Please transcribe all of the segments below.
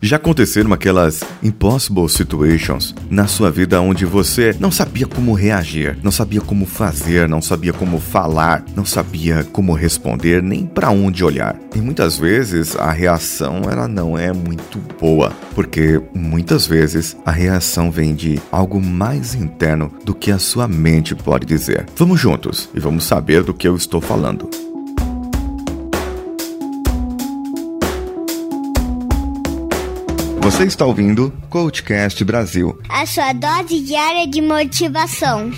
Já aconteceram aquelas impossible situations na sua vida onde você não sabia como reagir, não sabia como fazer, não sabia como falar, não sabia como responder, nem para onde olhar. E muitas vezes a reação ela não é muito boa, porque muitas vezes a reação vem de algo mais interno do que a sua mente pode dizer. Vamos juntos e vamos saber do que eu estou falando. Você está ouvindo Coachcast Brasil. A sua dose diária de motivação.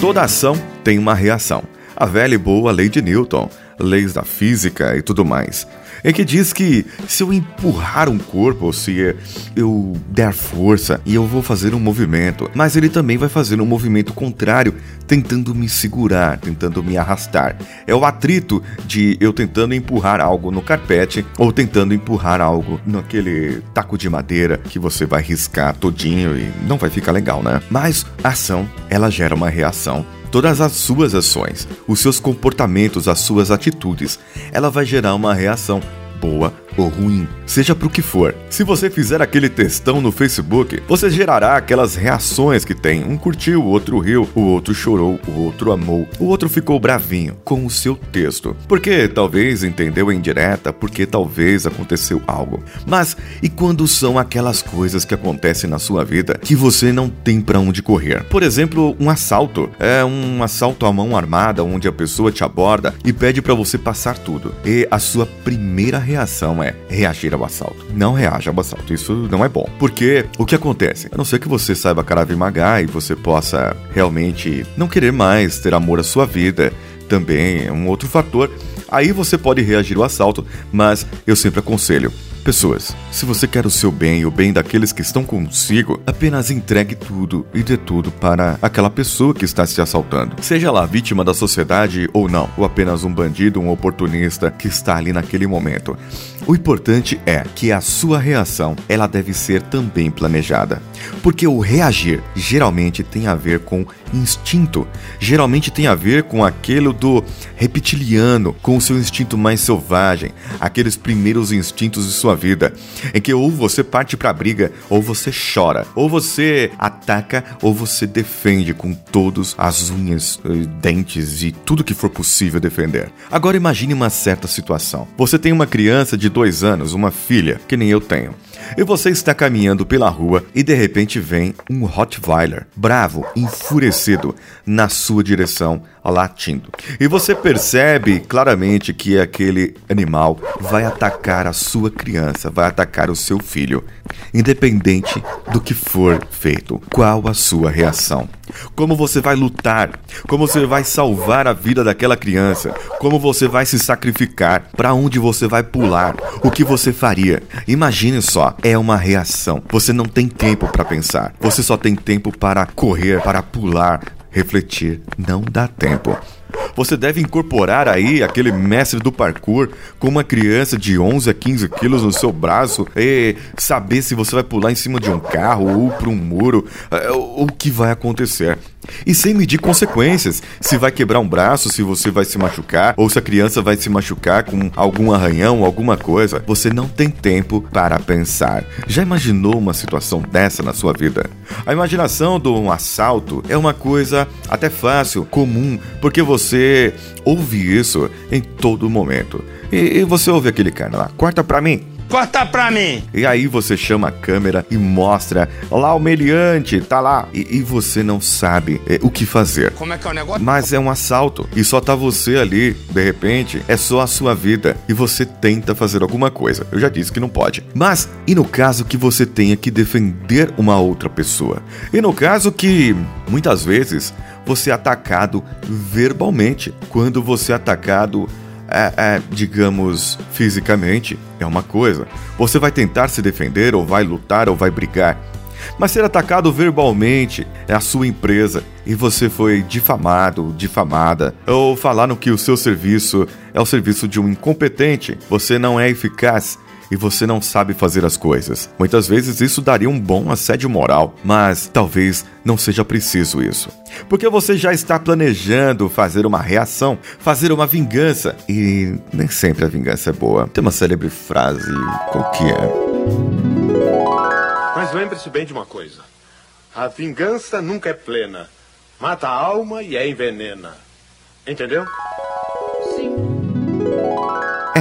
Toda ação tem uma reação. A velha e boa lei de Newton, leis da física e tudo mais é que diz que se eu empurrar um corpo, ou se eu der força, e eu vou fazer um movimento, mas ele também vai fazer um movimento contrário, tentando me segurar, tentando me arrastar. É o atrito de eu tentando empurrar algo no carpete ou tentando empurrar algo naquele taco de madeira que você vai riscar todinho e não vai ficar legal, né? Mas a ação, ela gera uma reação todas as suas ações, os seus comportamentos, as suas atitudes, ela vai gerar uma reação boa ou ruim, seja pro que for. Se você fizer aquele textão no Facebook, você gerará aquelas reações que tem. Um curtiu, o outro riu, o outro chorou, o outro amou, o outro ficou bravinho com o seu texto. Porque talvez entendeu em direta, porque talvez aconteceu algo. Mas e quando são aquelas coisas que acontecem na sua vida que você não tem para onde correr? Por exemplo, um assalto. É um assalto à mão armada onde a pessoa te aborda e pede para você passar tudo. E a sua primeira reação é reagir ao assalto. Não reaja ao assalto, isso não é bom. Porque o que acontece? A não ser que você saiba Krav e você possa realmente não querer mais ter amor à sua vida, também é um outro fator. Aí você pode reagir ao assalto, mas eu sempre aconselho Pessoas, se você quer o seu bem e o bem daqueles que estão consigo, apenas entregue tudo e dê tudo para aquela pessoa que está se assaltando. Seja lá vítima da sociedade ou não, ou apenas um bandido, um oportunista que está ali naquele momento. O importante é que a sua reação, ela deve ser também planejada. Porque o reagir geralmente tem a ver com instinto, geralmente tem a ver com aquilo do reptiliano, com o seu instinto mais selvagem, aqueles primeiros instintos de sua vida, em que ou você parte para a briga, ou você chora, ou você ataca, ou você defende com todos as unhas, eh, dentes e tudo que for possível defender. Agora imagine uma certa situação. Você tem uma criança de dois anos, uma filha, que nem eu tenho e você está caminhando pela rua e de repente vem um Rottweiler, bravo, enfurecido, na sua direção, latindo. E você percebe claramente que aquele animal vai atacar a sua criança, vai atacar o seu filho, independente do que for feito. Qual a sua reação? Como você vai lutar? Como você vai salvar a vida daquela criança? Como você vai se sacrificar? Para onde você vai pular? O que você faria? Imagine só, é uma reação. Você não tem tempo para pensar. Você só tem tempo para correr, para pular, refletir. Não dá tempo. Você deve incorporar aí aquele mestre do parkour com uma criança de 11 a 15 quilos no seu braço e saber se você vai pular em cima de um carro ou para um muro, é, o que vai acontecer. E sem medir consequências, se vai quebrar um braço, se você vai se machucar, ou se a criança vai se machucar com algum arranhão, alguma coisa, você não tem tempo para pensar. Já imaginou uma situação dessa na sua vida? A imaginação de um assalto é uma coisa até fácil, comum, porque você ouve isso em todo momento. E, e você ouve aquele cara lá, corta pra mim, Corta pra mim! E aí você chama a câmera e mostra lá o meliante, tá lá. E, e você não sabe é, o que fazer. Como é que é o negócio? Mas é um assalto. E só tá você ali, de repente, é só a sua vida. E você tenta fazer alguma coisa. Eu já disse que não pode. Mas, e no caso que você tenha que defender uma outra pessoa? E no caso que, muitas vezes, você é atacado verbalmente. Quando você é atacado é, é, digamos, fisicamente, é uma coisa. Você vai tentar se defender, ou vai lutar, ou vai brigar. Mas ser atacado verbalmente é a sua empresa e você foi difamado, difamada, ou falaram que o seu serviço é o serviço de um incompetente, você não é eficaz e você não sabe fazer as coisas. Muitas vezes isso daria um bom assédio moral, mas talvez não seja preciso isso. Porque você já está planejando fazer uma reação, fazer uma vingança, e nem sempre a vingança é boa. Tem uma célebre frase, qual que é? Mas lembre-se bem de uma coisa: a vingança nunca é plena. Mata a alma e é envenena. Entendeu?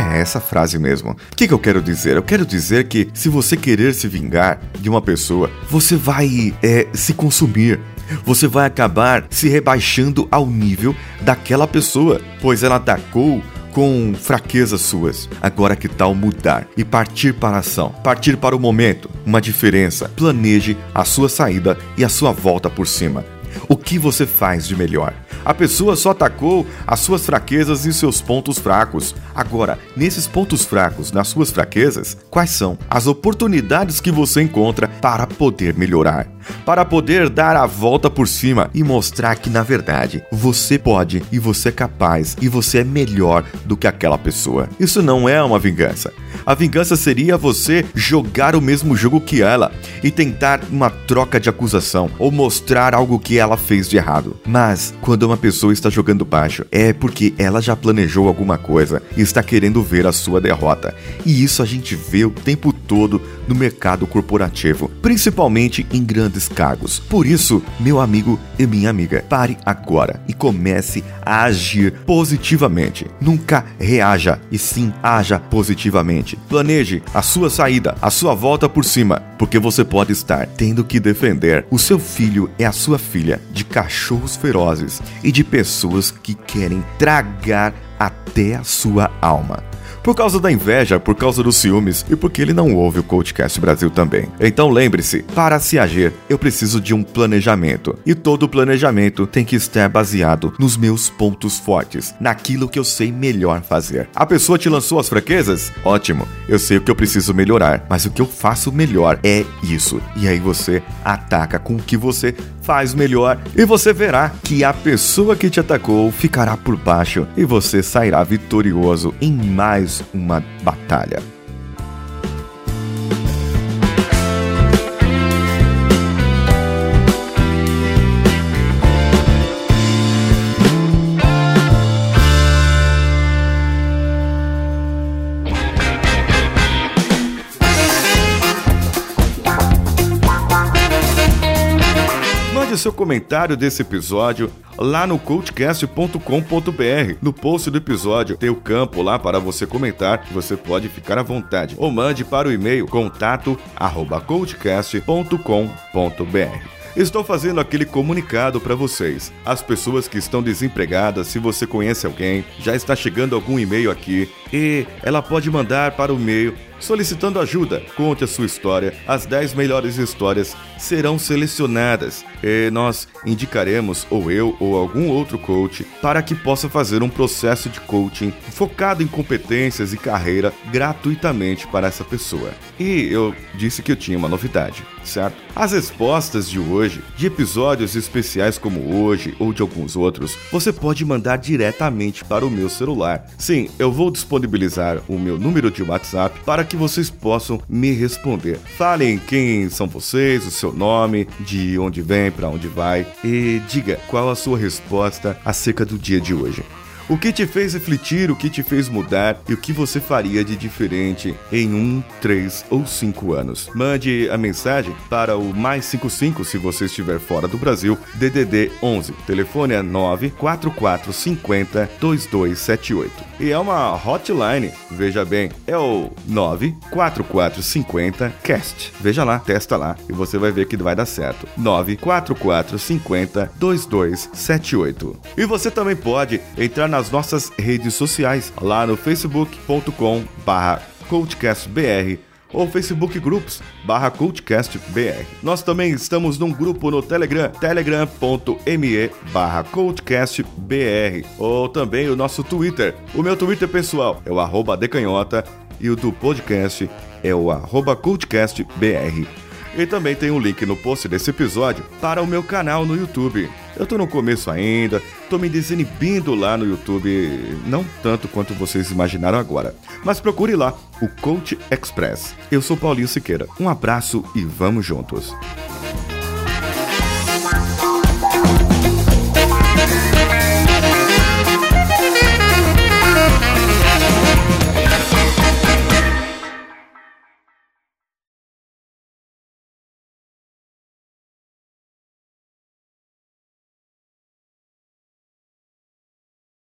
É essa frase mesmo. O que, que, eu quero dizer? Eu quero dizer que se você querer se vingar de uma pessoa, você vai é, se consumir. Você vai acabar se rebaixando ao nível daquela pessoa, pois ela atacou com fraquezas suas. Agora que tal mudar e partir para a ação, partir para o momento, uma diferença. Planeje a sua saída e a sua volta por cima. O que você faz de melhor? A pessoa só atacou as suas fraquezas e seus pontos fracos. Agora, nesses pontos fracos, nas suas fraquezas, quais são as oportunidades que você encontra para poder melhorar? Para poder dar a volta por cima e mostrar que, na verdade, você pode e você é capaz e você é melhor do que aquela pessoa. Isso não é uma vingança. A vingança seria você jogar o mesmo jogo que ela e tentar uma troca de acusação ou mostrar algo que ela fez de errado. Mas quando uma pessoa está jogando baixo, é porque ela já planejou alguma coisa e está querendo ver a sua derrota. E isso a gente vê o tempo todo no mercado corporativo, principalmente em grandes cargos. Por isso, meu amigo e minha amiga, pare agora e comece a agir positivamente. Nunca reaja e sim haja positivamente. Planeje a sua saída, a sua volta por cima, porque você pode estar tendo que defender o seu filho e a sua filha de cachorros ferozes e de pessoas que querem tragar até a sua alma por causa da inveja, por causa dos ciúmes e porque ele não ouve o Coachcast Brasil também. Então lembre-se, para se agir, eu preciso de um planejamento. E todo planejamento tem que estar baseado nos meus pontos fortes, naquilo que eu sei melhor fazer. A pessoa te lançou as fraquezas? Ótimo, eu sei o que eu preciso melhorar, mas o que eu faço melhor é isso. E aí você ataca com o que você faz melhor e você verá que a pessoa que te atacou ficará por baixo e você sairá vitorioso em mais uma batalha. Seu comentário desse episódio lá no coachcast.com.br. No post do episódio tem o campo lá para você comentar, você pode ficar à vontade. Ou mande para o e-mail contato@coachcast.com.br. Estou fazendo aquele comunicado para vocês. As pessoas que estão desempregadas, se você conhece alguém, já está chegando algum e-mail aqui e ela pode mandar para o e-mail solicitando ajuda. Conte a sua história. As 10 melhores histórias serão selecionadas e nós indicaremos, ou eu ou algum outro coach, para que possa fazer um processo de coaching focado em competências e carreira gratuitamente para essa pessoa. E eu disse que eu tinha uma novidade, certo? As respostas de hoje, de episódios especiais como hoje ou de alguns outros, você pode mandar diretamente para o meu celular. Sim, eu vou disponibilizar o meu número de WhatsApp para que vocês possam me responder. Falem quem são vocês, o seu nome, de onde vem, para onde vai e diga qual a sua resposta acerca do dia de hoje. O que te fez refletir, o que te fez mudar e o que você faria de diferente em um, três ou cinco anos. Mande a mensagem para o mais 55 se você estiver fora do Brasil, DDD 11. Telefone é 94450 2278. E é uma hotline, veja bem, é o 94450 cast. Veja lá, testa lá e você vai ver que vai dar certo. 94450 2278. E você também pode entrar na nas nossas redes sociais, lá no facebook.com barra coachcastbr ou Facebook Groups barra CoachCastBR. Nós também estamos num grupo no Telegram, telegram.me barra CoachCastBR ou também o nosso Twitter. O meu Twitter pessoal é o arroba decanhota e o do podcast é o arroba CoachCastBR. E também tem um link no post desse episódio para o meu canal no YouTube. Eu tô no começo ainda, tô me desinibindo lá no YouTube, não tanto quanto vocês imaginaram agora. Mas procure lá, o Coach Express. Eu sou Paulinho Siqueira. Um abraço e vamos juntos.